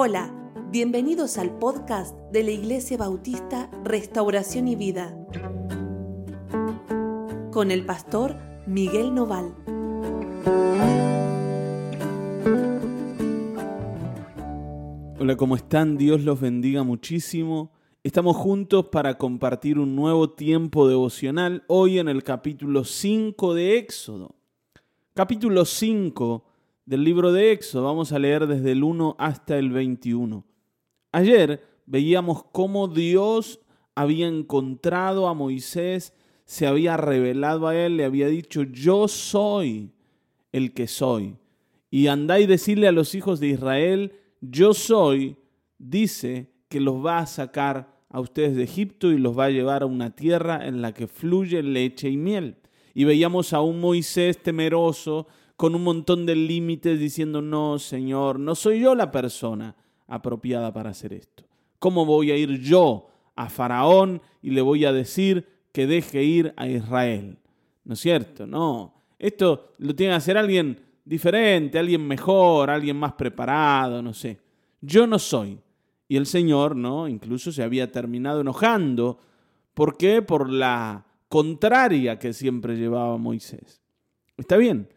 Hola, bienvenidos al podcast de la Iglesia Bautista Restauración y Vida con el pastor Miguel Noval. Hola, ¿cómo están? Dios los bendiga muchísimo. Estamos juntos para compartir un nuevo tiempo devocional hoy en el capítulo 5 de Éxodo. Capítulo 5 del libro de Éxodo. Vamos a leer desde el 1 hasta el 21. Ayer veíamos cómo Dios había encontrado a Moisés, se había revelado a él, le había dicho, yo soy el que soy. Y andá y decirle a los hijos de Israel, yo soy, dice que los va a sacar a ustedes de Egipto y los va a llevar a una tierra en la que fluye leche y miel. Y veíamos a un Moisés temeroso, con un montón de límites diciendo, no, Señor, no soy yo la persona apropiada para hacer esto. ¿Cómo voy a ir yo a Faraón y le voy a decir que deje ir a Israel? ¿No es cierto? No. Esto lo tiene que hacer alguien diferente, alguien mejor, alguien más preparado, no sé. Yo no soy. Y el Señor, ¿no? Incluso se había terminado enojando. ¿Por qué? Por la contraria que siempre llevaba Moisés. Está bien,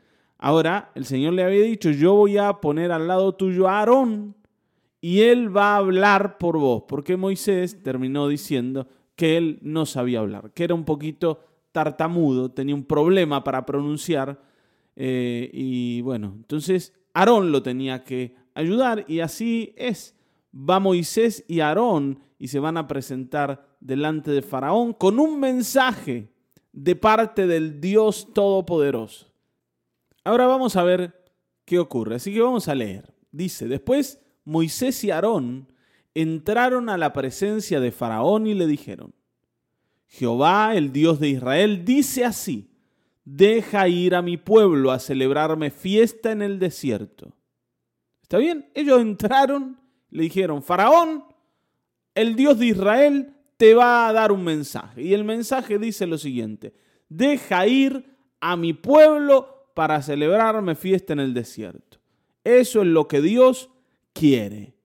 Ahora el Señor le había dicho, yo voy a poner al lado tuyo a Aarón y él va a hablar por vos, porque Moisés terminó diciendo que él no sabía hablar, que era un poquito tartamudo, tenía un problema para pronunciar eh, y bueno, entonces Aarón lo tenía que ayudar y así es. Va Moisés y Aarón y se van a presentar delante de Faraón con un mensaje de parte del Dios Todopoderoso. Ahora vamos a ver qué ocurre. Así que vamos a leer. Dice, después Moisés y Aarón entraron a la presencia de Faraón y le dijeron, Jehová, el Dios de Israel, dice así, deja ir a mi pueblo a celebrarme fiesta en el desierto. ¿Está bien? Ellos entraron, le dijeron, Faraón, el Dios de Israel te va a dar un mensaje. Y el mensaje dice lo siguiente, deja ir a mi pueblo para celebrarme fiesta en el desierto. Eso es lo que Dios quiere.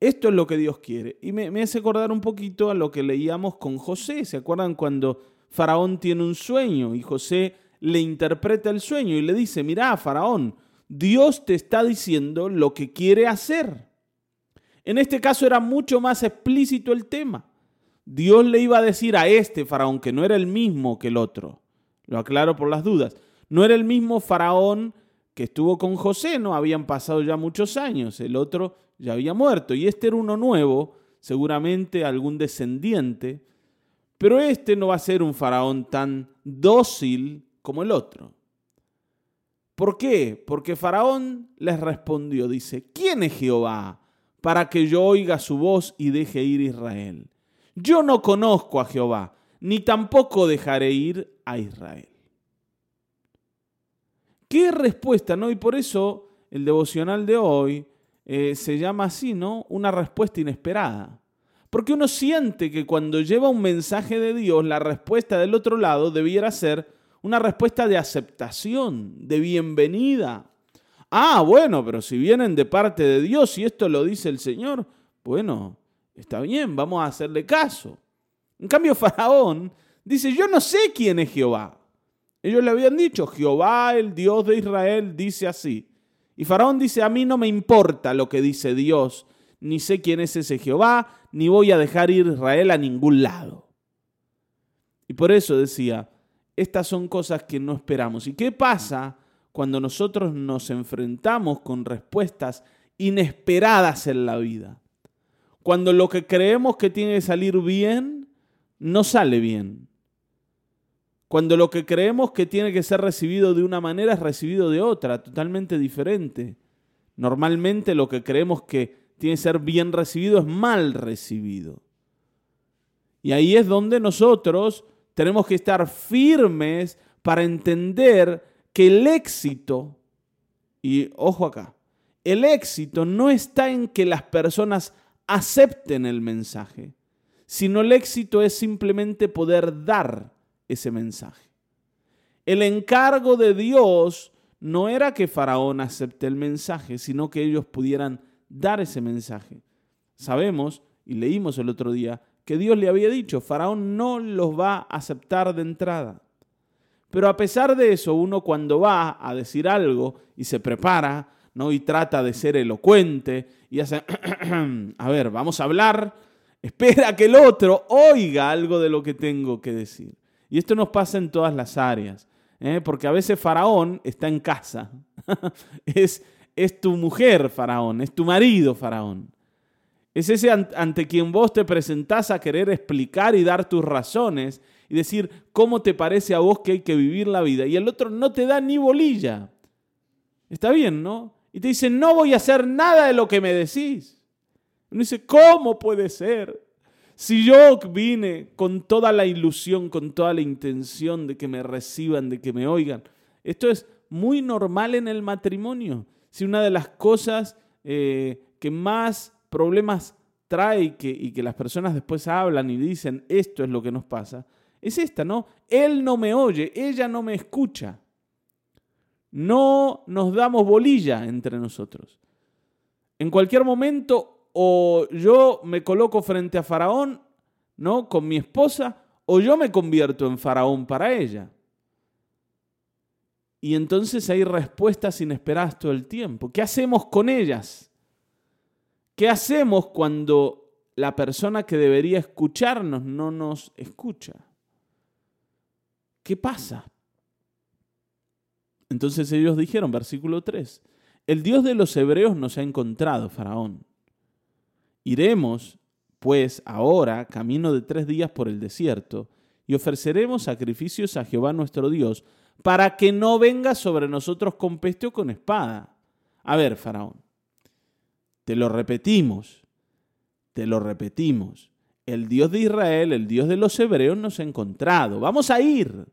Esto es lo que Dios quiere. Y me, hace acordar un poquito a lo que leíamos con José. ¿Se acuerdan cuando Faraón tiene un sueño y José le interpreta el sueño y le dice, mira, Faraón, Dios te está diciendo lo que quiere hacer. En este caso era mucho más explícito el tema. Dios le iba a decir a este faraón que no era el mismo que el otro. Lo aclaro por las dudas. No era el mismo faraón que estuvo con José, no habían pasado ya muchos años, el otro ya había muerto y este era uno nuevo, seguramente algún descendiente, pero este no va a ser un faraón tan dócil como el otro. ¿Por qué? Porque Faraón les respondió, dice, ¿quién es Jehová para que yo oiga su voz y deje ir Israel? Yo no conozco a Jehová, ni tampoco dejaré ir a Israel. ¿Qué respuesta, no? Y por eso el devocional de hoy eh, se llama así, ¿no? Una respuesta inesperada. Porque uno siente que cuando lleva un mensaje de Dios, la respuesta del otro lado debiera ser una respuesta de aceptación, de bienvenida. Ah, bueno, pero si vienen de parte de Dios y esto lo dice el Señor, bueno, está bien, vamos a hacerle caso. En cambio, Faraón dice, yo no sé quién es Jehová. Ellos le habían dicho, Jehová, el Dios de Israel, dice así. Y Faraón dice, a mí no me importa lo que dice Dios, ni sé quién es ese Jehová, ni voy a dejar ir Israel a ningún lado. Y por eso decía, estas son cosas que no esperamos. ¿Y qué pasa cuando nosotros nos enfrentamos con respuestas inesperadas en la vida? Cuando lo que creemos que tiene que salir bien, no sale bien. Cuando lo que creemos que tiene que ser recibido de una manera es recibido de otra, totalmente diferente. Normalmente lo que creemos que tiene que ser bien recibido es mal recibido. Y ahí es donde nosotros tenemos que estar firmes para entender que el éxito, y ojo acá, el éxito no está en que las personas acepten el mensaje, sino el éxito es simplemente poder dar ese mensaje. El encargo de Dios no era que Faraón acepte el mensaje, sino que ellos pudieran dar ese mensaje. Sabemos, y leímos el otro día, que Dios le había dicho, Faraón no los va a aceptar de entrada. Pero a pesar de eso, uno cuando va a decir algo y se prepara, ¿no? Y trata de ser elocuente y hace, a ver, vamos a hablar, espera que el otro oiga algo de lo que tengo que decir. Y esto nos pasa en todas las áreas, ¿eh? porque a veces Faraón está en casa, es, es tu mujer Faraón, es tu marido Faraón. Es ese ante quien vos te presentás a querer explicar y dar tus razones y decir cómo te parece a vos que hay que vivir la vida. Y el otro no te da ni bolilla. Está bien, ¿no? Y te dice, no voy a hacer nada de lo que me decís. Uno dice, ¿cómo puede ser? Si yo vine con toda la ilusión, con toda la intención de que me reciban, de que me oigan. Esto es muy normal en el matrimonio. Si una de las cosas eh, que más problemas trae y que, y que las personas después hablan y dicen, esto es lo que nos pasa, es esta, ¿no? Él no me oye, ella no me escucha. No nos damos bolilla entre nosotros. En cualquier momento, o yo me coloco frente a Faraón, ¿no? Con mi esposa, o yo me convierto en Faraón para ella. Y entonces hay respuestas inesperadas todo el tiempo. ¿Qué hacemos con ellas? ¿Qué hacemos cuando la persona que debería escucharnos no nos escucha? ¿Qué pasa? Entonces ellos dijeron, versículo 3, el Dios de los hebreos nos ha encontrado, Faraón. Iremos, pues, ahora, camino de tres días por el desierto, y ofreceremos sacrificios a Jehová nuestro Dios, para que no venga sobre nosotros con peste o con espada. A ver, Faraón, te lo repetimos, te lo repetimos. El Dios de Israel, el Dios de los hebreos nos ha encontrado. Vamos a ir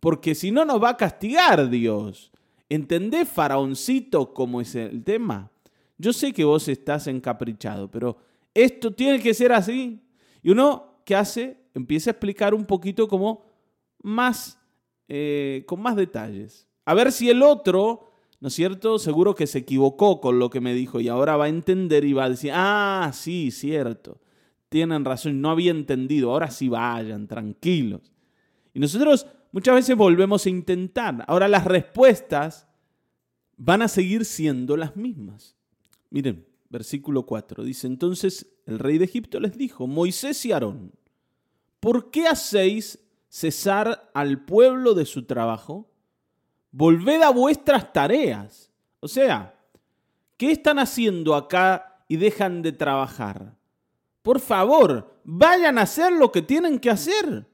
porque si no nos va a castigar Dios. ¿Entendés, faraoncito, cómo es el tema? Yo sé que vos estás encaprichado, pero esto tiene que ser así. Y uno, ¿qué hace? Empieza a explicar un poquito como más, eh, con más detalles. A ver si el otro, ¿no es cierto? Seguro que se equivocó con lo que me dijo y ahora va a entender y va a decir, ah, sí, cierto. Tienen razón, no había entendido, ahora sí vayan, tranquilos. Y nosotros muchas veces volvemos a intentar. Ahora las respuestas van a seguir siendo las mismas. Miren, versículo 4 dice, entonces el rey de Egipto les dijo, Moisés y Aarón, ¿por qué hacéis cesar al pueblo de su trabajo? Volved a vuestras tareas. O sea, ¿qué están haciendo acá y dejan de trabajar? Por favor, vayan a hacer lo que tienen que hacer.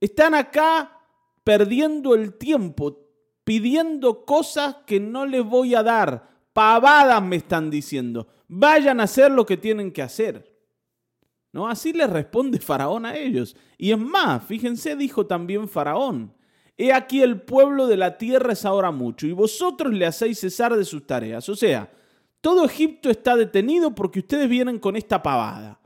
Están acá perdiendo el tiempo, pidiendo cosas que no les voy a dar. Pavadas me están diciendo. Vayan a hacer lo que tienen que hacer. ¿No? Así le responde Faraón a ellos. Y es más, fíjense, dijo también Faraón, he aquí el pueblo de la tierra es ahora mucho, y vosotros le hacéis cesar de sus tareas. O sea, todo Egipto está detenido porque ustedes vienen con esta pavada.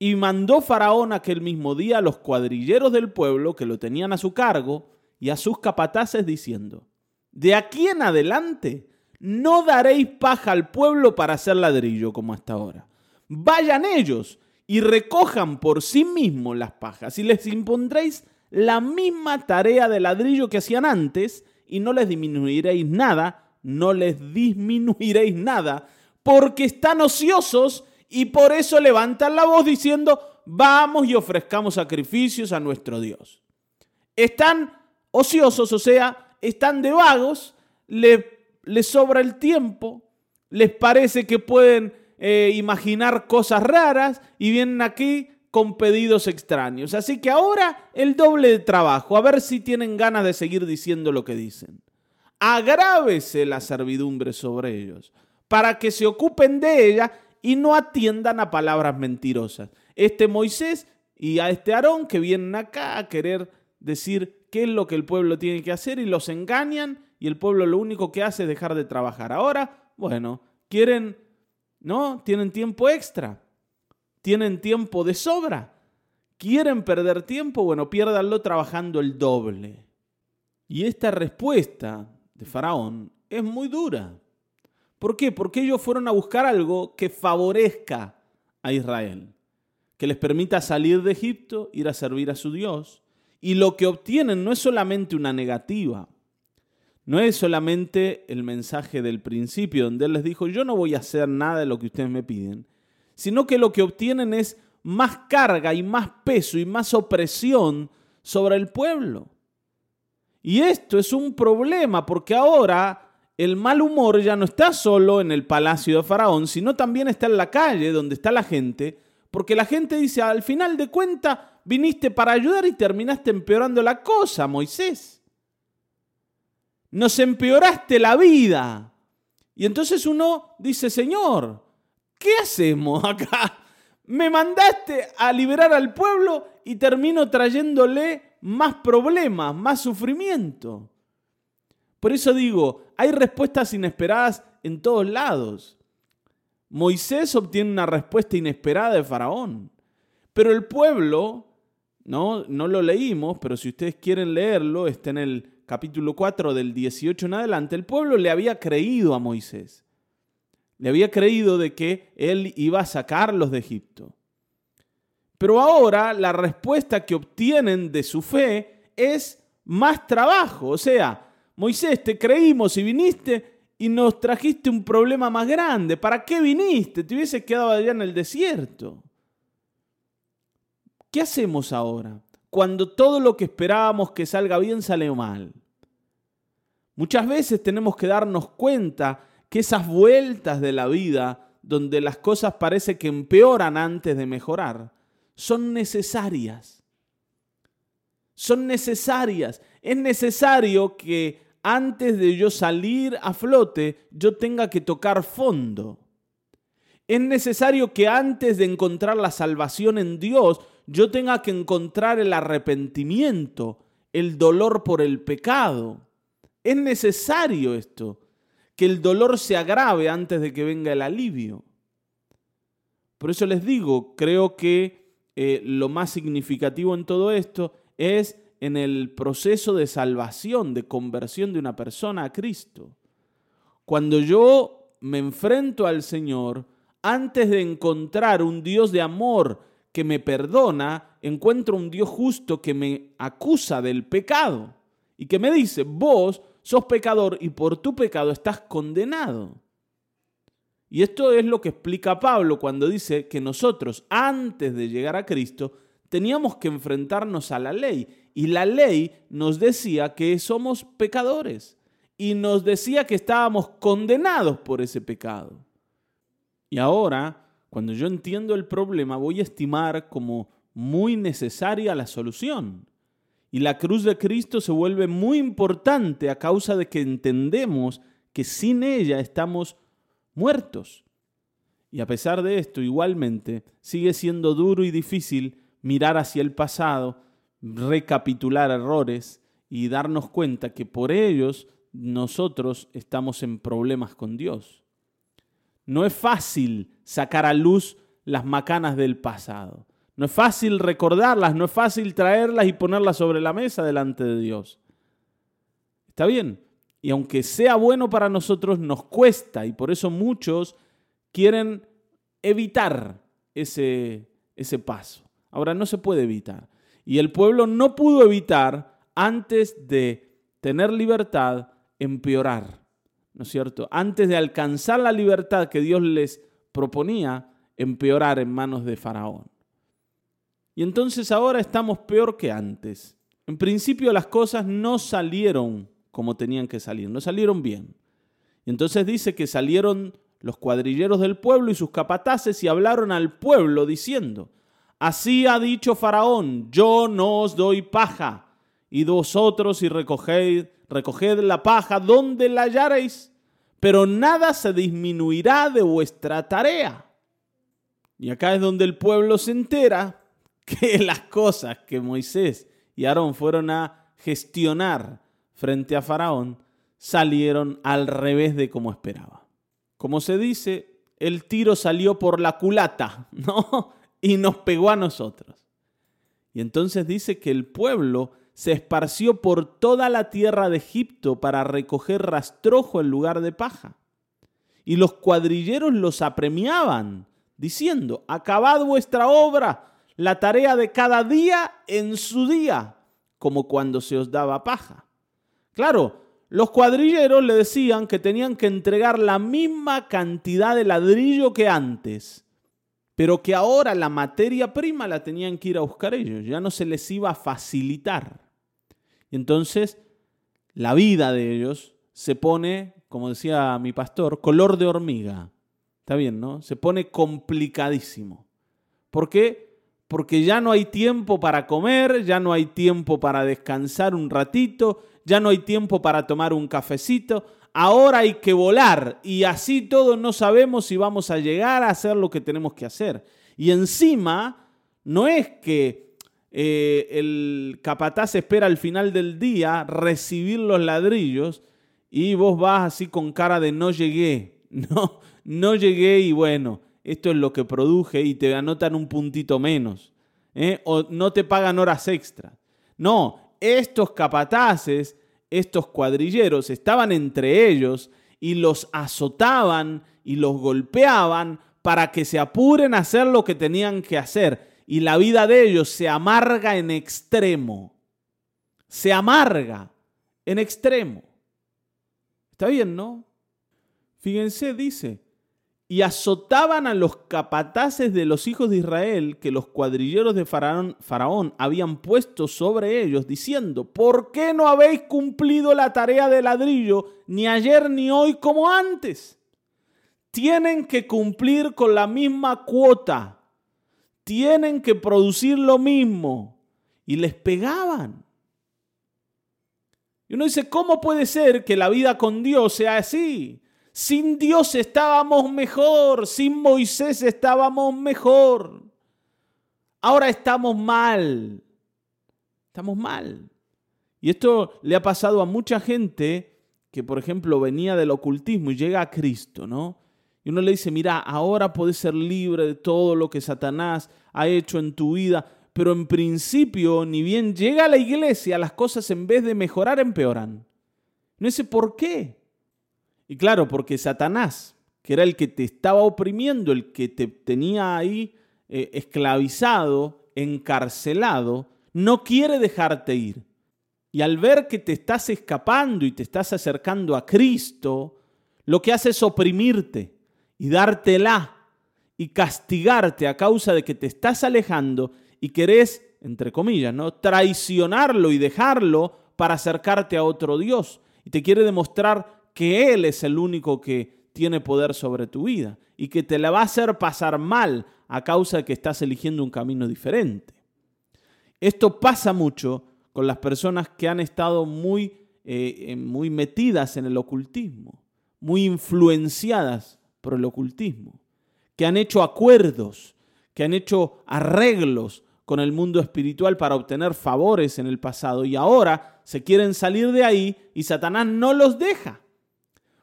Y mandó Faraón aquel mismo día a los cuadrilleros del pueblo que lo tenían a su cargo y a sus capataces diciendo, de aquí en adelante no daréis paja al pueblo para hacer ladrillo como hasta ahora. Vayan ellos y recojan por sí mismos las pajas y les impondréis la misma tarea de ladrillo que hacían antes y no les disminuiréis nada, no les disminuiréis nada, porque están ociosos y por eso levantan la voz diciendo, vamos y ofrezcamos sacrificios a nuestro Dios. Están ociosos, o sea, están de vagos, les, sobra el tiempo, les parece que pueden eh, imaginar cosas raras y vienen aquí con pedidos extraños. Así que ahora el doble de trabajo, a ver si tienen ganas de seguir diciendo lo que dicen. Agrávese la servidumbre sobre ellos, para que se ocupen de ella y no atiendan a palabras mentirosas. Este Moisés y a este Aarón que vienen acá a querer decir qué es lo que el pueblo tiene que hacer y los engañan y el pueblo lo único que hace es dejar de trabajar. Ahora, bueno, quieren, ¿no? Tienen tiempo extra, tienen tiempo de sobra. ¿Quieren perder tiempo? Bueno, piérdanlo trabajando el doble. Y esta respuesta de Faraón es muy dura. ¿Por qué? Porque ellos fueron a buscar algo que favorezca a Israel, que les permita salir de Egipto, ir a servir a su Dios. Y lo que obtienen no es solamente una negativa, no es solamente el mensaje del principio, donde Él les dijo, yo no voy a hacer nada de lo que ustedes me piden, sino que lo que obtienen es más carga y más peso y más opresión sobre el pueblo. Y esto es un problema porque ahora el mal humor ya no está solo en el palacio de Faraón, sino también está en la calle donde está la gente, porque la gente dice, al final de cuentas, viniste para ayudar y terminaste empeorando la cosa, Moisés. Nos empeoraste la vida. Y entonces uno dice, Señor, ¿qué hacemos acá? Me mandaste a liberar al pueblo y termino trayéndole más problemas, más sufrimiento. Por eso digo, hay respuestas inesperadas en todos lados. Moisés obtiene una respuesta inesperada de Faraón, pero el pueblo, no, no lo leímos, pero si ustedes quieren leerlo, está en el capítulo 4 del 18 en adelante, el pueblo le había creído a Moisés. Le había creído de que él iba a sacarlos de Egipto. Pero ahora la respuesta que obtienen de su fe es más trabajo. O sea, Moisés, te creímos y viniste y nos trajiste un problema más grande. ¿Para qué viniste? Te hubieses quedado allá en el desierto. ¿Qué hacemos ahora? Cuando todo lo que esperábamos que salga bien sale mal. Muchas veces tenemos que darnos cuenta que esas vueltas de la vida, donde las cosas parece que empeoran antes de mejorar, son necesarias. Son necesarias. Es necesario que antes de yo salir a flote, yo tenga que tocar fondo. Es necesario que antes de encontrar la salvación en Dios, yo tenga que encontrar el arrepentimiento, el dolor por el pecado. Es necesario esto, que el dolor se agrave antes de que venga el alivio. Por eso les digo, creo que eh, lo más significativo en todo esto es en el proceso de salvación, de conversión de una persona a Cristo. Cuando yo me enfrento al Señor, antes de encontrar un Dios de amor que me perdona, encuentro un Dios justo que me acusa del pecado y que me dice, vos sos pecador y por tu pecado estás condenado. Y esto es lo que explica Pablo cuando dice que nosotros, antes de llegar a Cristo, teníamos que enfrentarnos a la ley. Y la ley nos decía que somos pecadores. Y nos decía que estábamos condenados por ese pecado. Y ahora, cuando yo entiendo el problema, voy a estimar como muy necesaria la solución. Y la cruz de Cristo se vuelve muy importante a causa de que entendemos que sin ella estamos muertos. Y a pesar de esto, igualmente, sigue siendo duro y difícil mirar hacia el pasado, recapitular errores y darnos cuenta que por ellos nosotros estamos en problemas con Dios. No es fácil sacar a luz las macanas del pasado. No es fácil recordarlas, no es fácil traerlas y ponerlas sobre la mesa delante de Dios. Está bien. Y aunque sea bueno para nosotros, nos cuesta y por eso muchos quieren evitar ese, ese paso. Ahora no se puede evitar. Y el pueblo no pudo evitar, antes de tener libertad, empeorar. ¿No es cierto? Antes de alcanzar la libertad que Dios les proponía, empeorar en manos de Faraón. Y entonces ahora estamos peor que antes. En principio las cosas no salieron como tenían que salir, no salieron bien. Y entonces dice que salieron los cuadrilleros del pueblo y sus capataces y hablaron al pueblo diciendo, Así ha dicho Faraón, yo no os doy paja, y vosotros y recoged, recoged la paja donde la hallaréis, pero nada se disminuirá de vuestra tarea. Y acá es donde el pueblo se entera que las cosas que Moisés y Aarón fueron a gestionar frente a Faraón salieron al revés de como esperaba. Como se dice, el tiro salió por la culata, ¿no? y nos pegó a nosotros. Y entonces dice que el pueblo se esparció por toda la tierra de Egipto para recoger rastrojo en lugar de paja. y los cuadrilleros los apremiaban, diciendo, acabad vuestra obra, la tarea de cada día en su día, como cuando se os daba paja. Claro, los cuadrilleros le decían que tenían que entregar la misma cantidad de ladrillo que antes, pero que ahora la materia prima la tenían que ir a buscar ellos, ya no se les iba a facilitar. Y entonces la vida de ellos se pone, como decía mi pastor, color de hormiga. Está bien, ¿no? Se pone complicadísimo. ¿Por qué? Porque ya no hay tiempo para comer, ya no hay tiempo para descansar un ratito, ya no hay tiempo para tomar un cafecito. Ahora hay que volar y así todos no sabemos si vamos a llegar a hacer lo que tenemos que hacer. Y encima, no es que eh, el capataz espera al final del día recibir los ladrillos y vos vas así con cara de no llegué, no, no llegué y bueno, esto es lo que produje y te anotan un puntito menos, ¿eh? o no te pagan horas extra. No, estos capataces, estos cuadrilleros, estaban entre ellos y los azotaban y los golpeaban para que se apuren a hacer lo que tenían que hacer y la vida de ellos se amarga en extremo. Se amarga en extremo. Está bien, ¿no? Fíjense, dice, y azotaban a los capataces de los hijos de Israel que los cuadrilleros de Faraón, habían puesto sobre ellos, diciendo, ¿por qué no habéis cumplido la tarea de ladrillo ni ayer ni hoy como antes? Tienen que cumplir con la misma cuota tienen que producir lo mismo. Y les pegaban. Y uno dice, ¿cómo puede ser que la vida con Dios sea así? Sin Dios estábamos mejor, sin Moisés estábamos mejor. Ahora estamos mal. Estamos mal. Y esto le ha pasado a mucha gente que, por ejemplo, venía del ocultismo y llega a Cristo, ¿no? Y uno le dice, mira, ahora puedes ser libre de todo lo que Satanás ha hecho en tu vida, pero en principio, ni bien llega a la iglesia, las cosas en vez de mejorar empeoran. No sé por qué. Y claro, porque Satanás, que era el que te estaba oprimiendo, el que te tenía ahí eh, esclavizado, encarcelado, no quiere dejarte ir. Y al ver que te estás escapando y te estás acercando a Cristo, lo que hace es oprimirte y dártela y castigarte a causa de que te estás alejando y querés, entre comillas, ¿no? traicionarlo y dejarlo para acercarte a otro Dios. Y te quiere demostrar que Él es el único que tiene poder sobre tu vida y que te la va a hacer pasar mal a causa de que estás eligiendo un camino diferente. Esto pasa mucho con las personas que han estado muy, eh, muy metidas en el ocultismo, muy influenciadas por el ocultismo, que han hecho acuerdos, que han hecho arreglos con el mundo espiritual para obtener favores en el pasado y ahora se quieren salir de ahí y Satanás no los deja.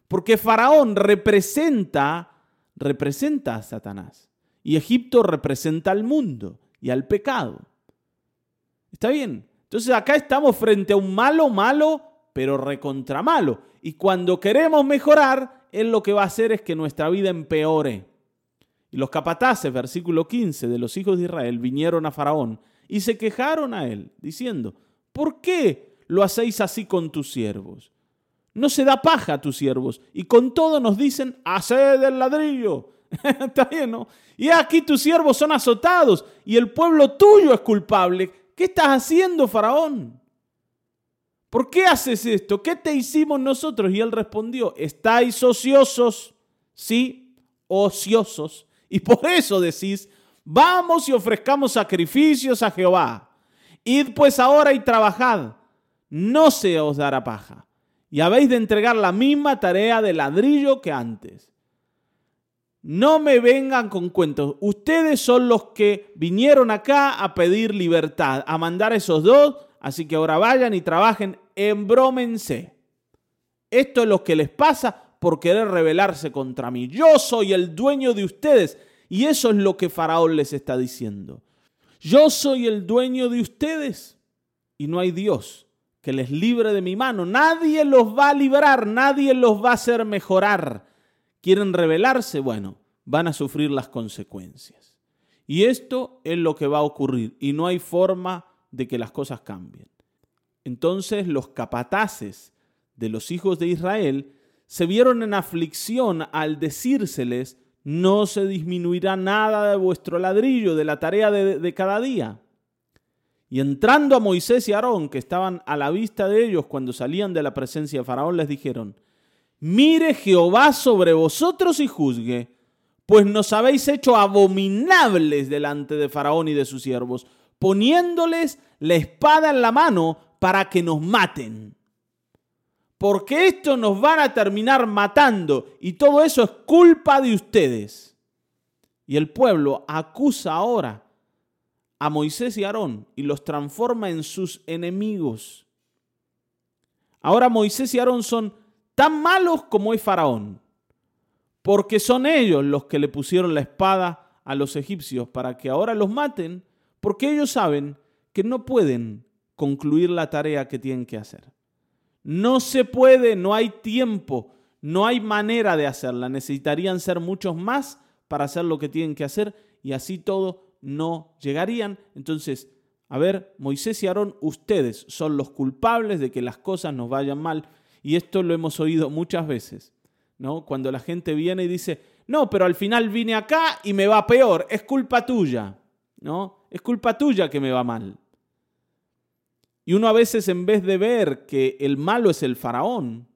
Porque Faraón representa representa a Satanás y Egipto representa al mundo y al pecado. ¿Está bien? Entonces acá estamos frente a un malo malo, pero recontra malo. Y cuando queremos mejorar, él lo que va a hacer es que nuestra vida empeore. Y los capataces, versículo 15, de los hijos de Israel vinieron a Faraón y se quejaron a él, diciendo, ¿por qué lo hacéis así con tus siervos? No se da paja a tus siervos. Y con todo nos dicen, haced el ladrillo. Está bien, ¿no? Y aquí tus siervos son azotados y el pueblo tuyo es culpable. ¿Qué estás haciendo, Faraón? ¿Por qué haces esto? ¿Qué te hicimos nosotros? Y él respondió, estáis ociosos, sí, ociosos. Y por eso decís, vamos y ofrezcamos sacrificios a Jehová. Id pues ahora y trabajad, no se os dará paja. Y habéis de entregar la misma tarea de ladrillo que antes. No me vengan con cuentos. Ustedes son los que vinieron acá a pedir libertad, a mandar esos dos Así que ahora vayan y trabajen, embrómense. Esto es lo que les pasa por querer rebelarse contra mí. Yo soy el dueño de ustedes. Y eso es lo que Faraón les está diciendo. Yo soy el dueño de ustedes. Y no hay Dios que les libre de mi mano. Nadie los va a librar, nadie los va a hacer mejorar. quieren rebelarse, bueno, van a sufrir las consecuencias. Y esto es lo que va a ocurrir y no hay forma de que las cosas cambien. Entonces los capataces de los hijos de Israel se vieron en aflicción al decírseles, no se disminuirá nada de vuestro ladrillo, de la tarea de, cada día. Y entrando a Moisés y Aarón, que estaban a la vista de ellos cuando salían de la presencia de Faraón, les dijeron, mire Jehová sobre vosotros y juzgue, pues nos habéis hecho abominables delante de Faraón y de sus siervos, poniéndoles la espada en la mano para que nos maten. Porque esto nos van a terminar matando y todo eso es culpa de ustedes. Y el pueblo acusa ahora a Moisés y Aarón y los transforma en sus enemigos. Ahora Moisés y Aarón son tan malos como es Faraón, porque son ellos los que le pusieron la espada a los egipcios para que ahora los maten, porque ellos saben que no pueden concluir la tarea que tienen que hacer. No se puede, no hay tiempo, no hay manera de hacerla. Necesitarían ser muchos más para hacer lo que tienen que hacer y así todo no llegarían. Entonces, a ver, Moisés y Aarón, ustedes son los culpables de que las cosas nos vayan mal. Y esto lo hemos oído muchas veces, ¿no? Cuando la gente viene y dice, no, pero al final vine acá y me va peor, es culpa tuya, ¿no? Es culpa tuya que me va mal. Y uno a veces en vez de ver que el malo es el faraón,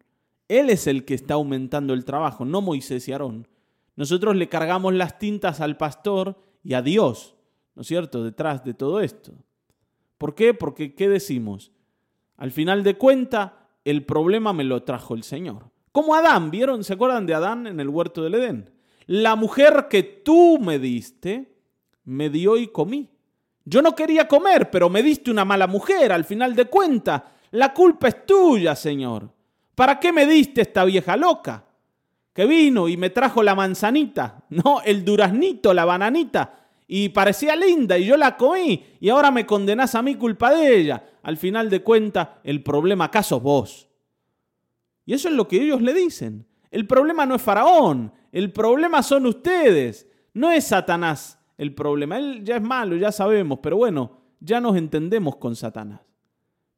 él es el que está aumentando el trabajo, no Moisés y Aarón. Nosotros le cargamos las tintas al pastor y a Dios, ¿no es cierto?, detrás de todo esto. ¿Por qué? Porque, ¿qué decimos? Al final de cuenta, el problema me lo trajo el Señor. Como Adán, ¿vieron? ¿Se acuerdan de Adán en el huerto del Edén? La mujer que tú me diste, me dio y comí. Yo no quería comer, pero me diste una mala mujer, al final de cuentas. La culpa es tuya, Señor. ¿Para qué me diste esta vieja loca? Que vino y me trajo la manzanita, no, el duraznito, la bananita, y parecía linda y yo la comí y ahora me condenás a mí culpa de ella. Al final de cuentas, el problema acá sos vos. Y eso es lo que ellos le dicen. El problema no es Faraón, el problema son ustedes, no es Satanás el problema. Él ya es malo, ya sabemos, pero bueno, ya nos entendemos con Satanás.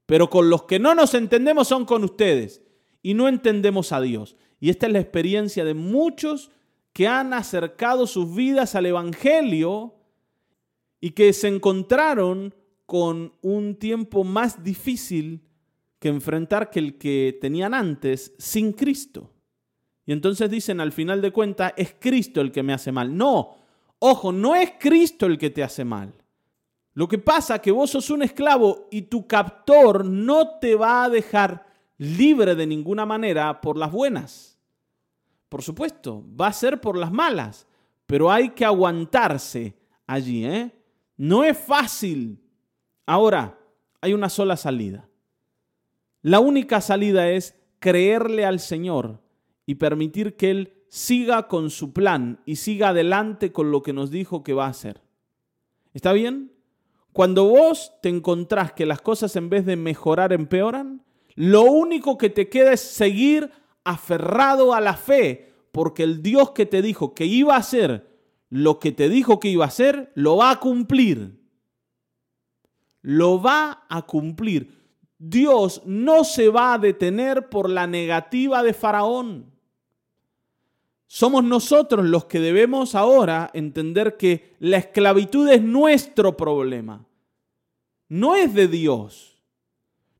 Pero con los que no nos entendemos son con ustedes y no entendemos a Dios. Y esta es la experiencia de muchos que han acercado sus vidas al Evangelio y que se encontraron con un tiempo más difícil que enfrentar que el que tenían antes sin Cristo. Y entonces dicen al final de cuentas, es Cristo el que me hace mal. No, Ojo, no es Cristo el que te hace mal. Lo que pasa es que vos sos un esclavo y tu captor no te va a dejar libre de ninguna manera por las buenas. Por supuesto, va a ser por las malas, pero hay que aguantarse allí. ¿eh? No es fácil. Ahora, hay una sola salida. La única salida es creerle al Señor y permitir que Él siga con su plan y siga adelante con lo que nos dijo que va a hacer. ¿Está bien? Cuando vos te encontrás que las cosas en vez de mejorar empeoran, lo único que te queda es seguir aferrado a la fe, porque el Dios que te dijo que iba a hacer lo que te dijo que iba a hacer, lo va a cumplir. Lo va a cumplir. Dios no se va a detener por la negativa de Faraón. Somos nosotros los que debemos ahora entender que la esclavitud es nuestro problema, no es de Dios.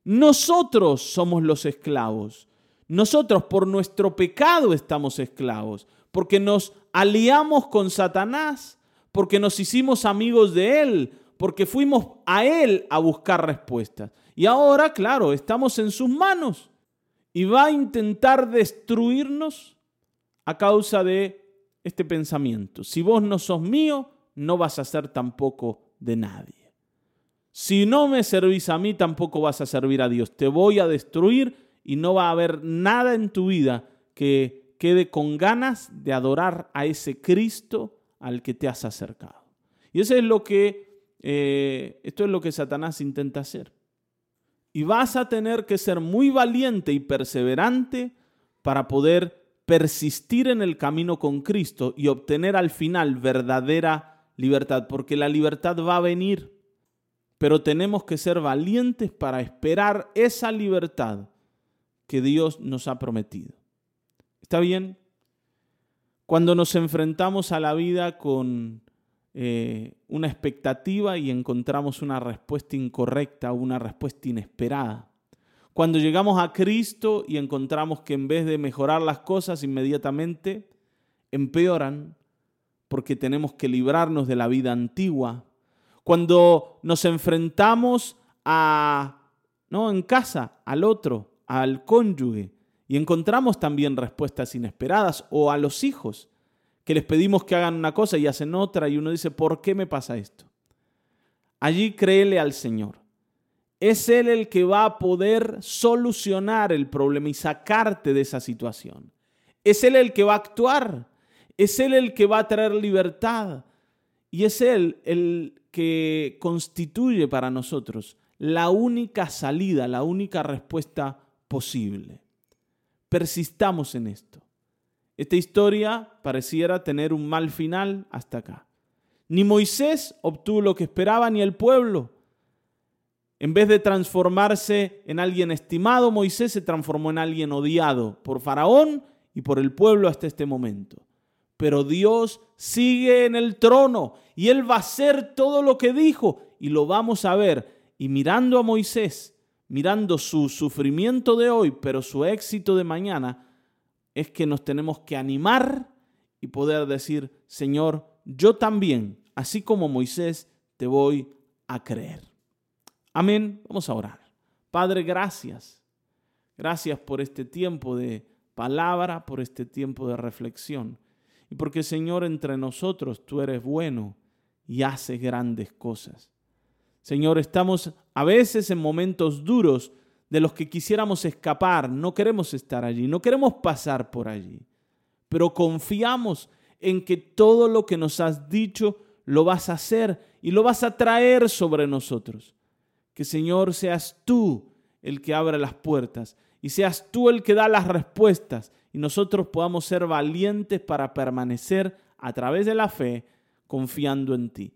Nosotros somos los esclavos. Nosotros por nuestro pecado estamos esclavos, porque nos aliamos con Satanás, porque nos hicimos amigos de Él, porque fuimos a Él a buscar respuestas. Y ahora, claro, estamos en sus manos y va a intentar destruirnos a causa de este pensamiento. Si vos no sos mío, no vas a ser tampoco de nadie. Si no me servís a mí, tampoco vas a servir a Dios. Te voy a destruir y no va a haber nada en tu vida que quede con ganas de adorar a ese Cristo al que te has acercado. Y eso es lo que, eh, esto es lo que Satanás intenta hacer. Y vas a tener que ser muy valiente y perseverante para poder persistir en el camino con Cristo y obtener al final verdadera libertad, porque la libertad va a venir, pero tenemos que ser valientes para esperar esa libertad que Dios nos ha prometido. ¿Está bien? Cuando nos enfrentamos a la vida con eh, una expectativa y encontramos una respuesta incorrecta una respuesta inesperada. Cuando llegamos a Cristo y encontramos que en vez de mejorar las cosas inmediatamente, empeoran porque tenemos que librarnos de la vida antigua. Cuando nos enfrentamos a, no, en casa, al otro, al cónyuge, y encontramos también respuestas inesperadas, o a los hijos, que les pedimos que hagan una cosa y hacen otra, y uno dice, ¿por qué me pasa esto? Allí créele al Señor. Es Él el que va a poder solucionar el problema y sacarte de esa situación. Es Él el que va a actuar. Es Él el que va a traer libertad. Y es Él el que constituye para nosotros la única salida, la única respuesta posible. Persistamos en esto. Esta historia pareciera tener un mal final hasta acá. Ni Moisés obtuvo lo que esperaba ni el pueblo. En vez de transformarse en alguien estimado, Moisés se transformó en alguien odiado por Faraón y por el pueblo hasta este momento. Pero Dios sigue en el trono y Él va a hacer todo lo que dijo y lo vamos a ver. Y mirando a Moisés, mirando su sufrimiento de hoy, pero su éxito de mañana, es que nos tenemos que animar y poder decir, Señor, yo también, así como Moisés, te voy a creer. Amén. Vamos a orar. Padre, gracias. Gracias por este tiempo de palabra, por este tiempo de reflexión. Y porque, Señor, entre nosotros tú eres bueno y haces grandes cosas. Señor, estamos a veces en momentos duros de los que quisiéramos escapar, no queremos estar allí, no queremos pasar por allí, pero confiamos en que todo lo que nos has dicho lo vas a hacer y lo vas a traer sobre nosotros. Que Señor seas tú el que abre las puertas y seas tú el que da las respuestas y nosotros podamos ser valientes para permanecer a través de la fe confiando en ti.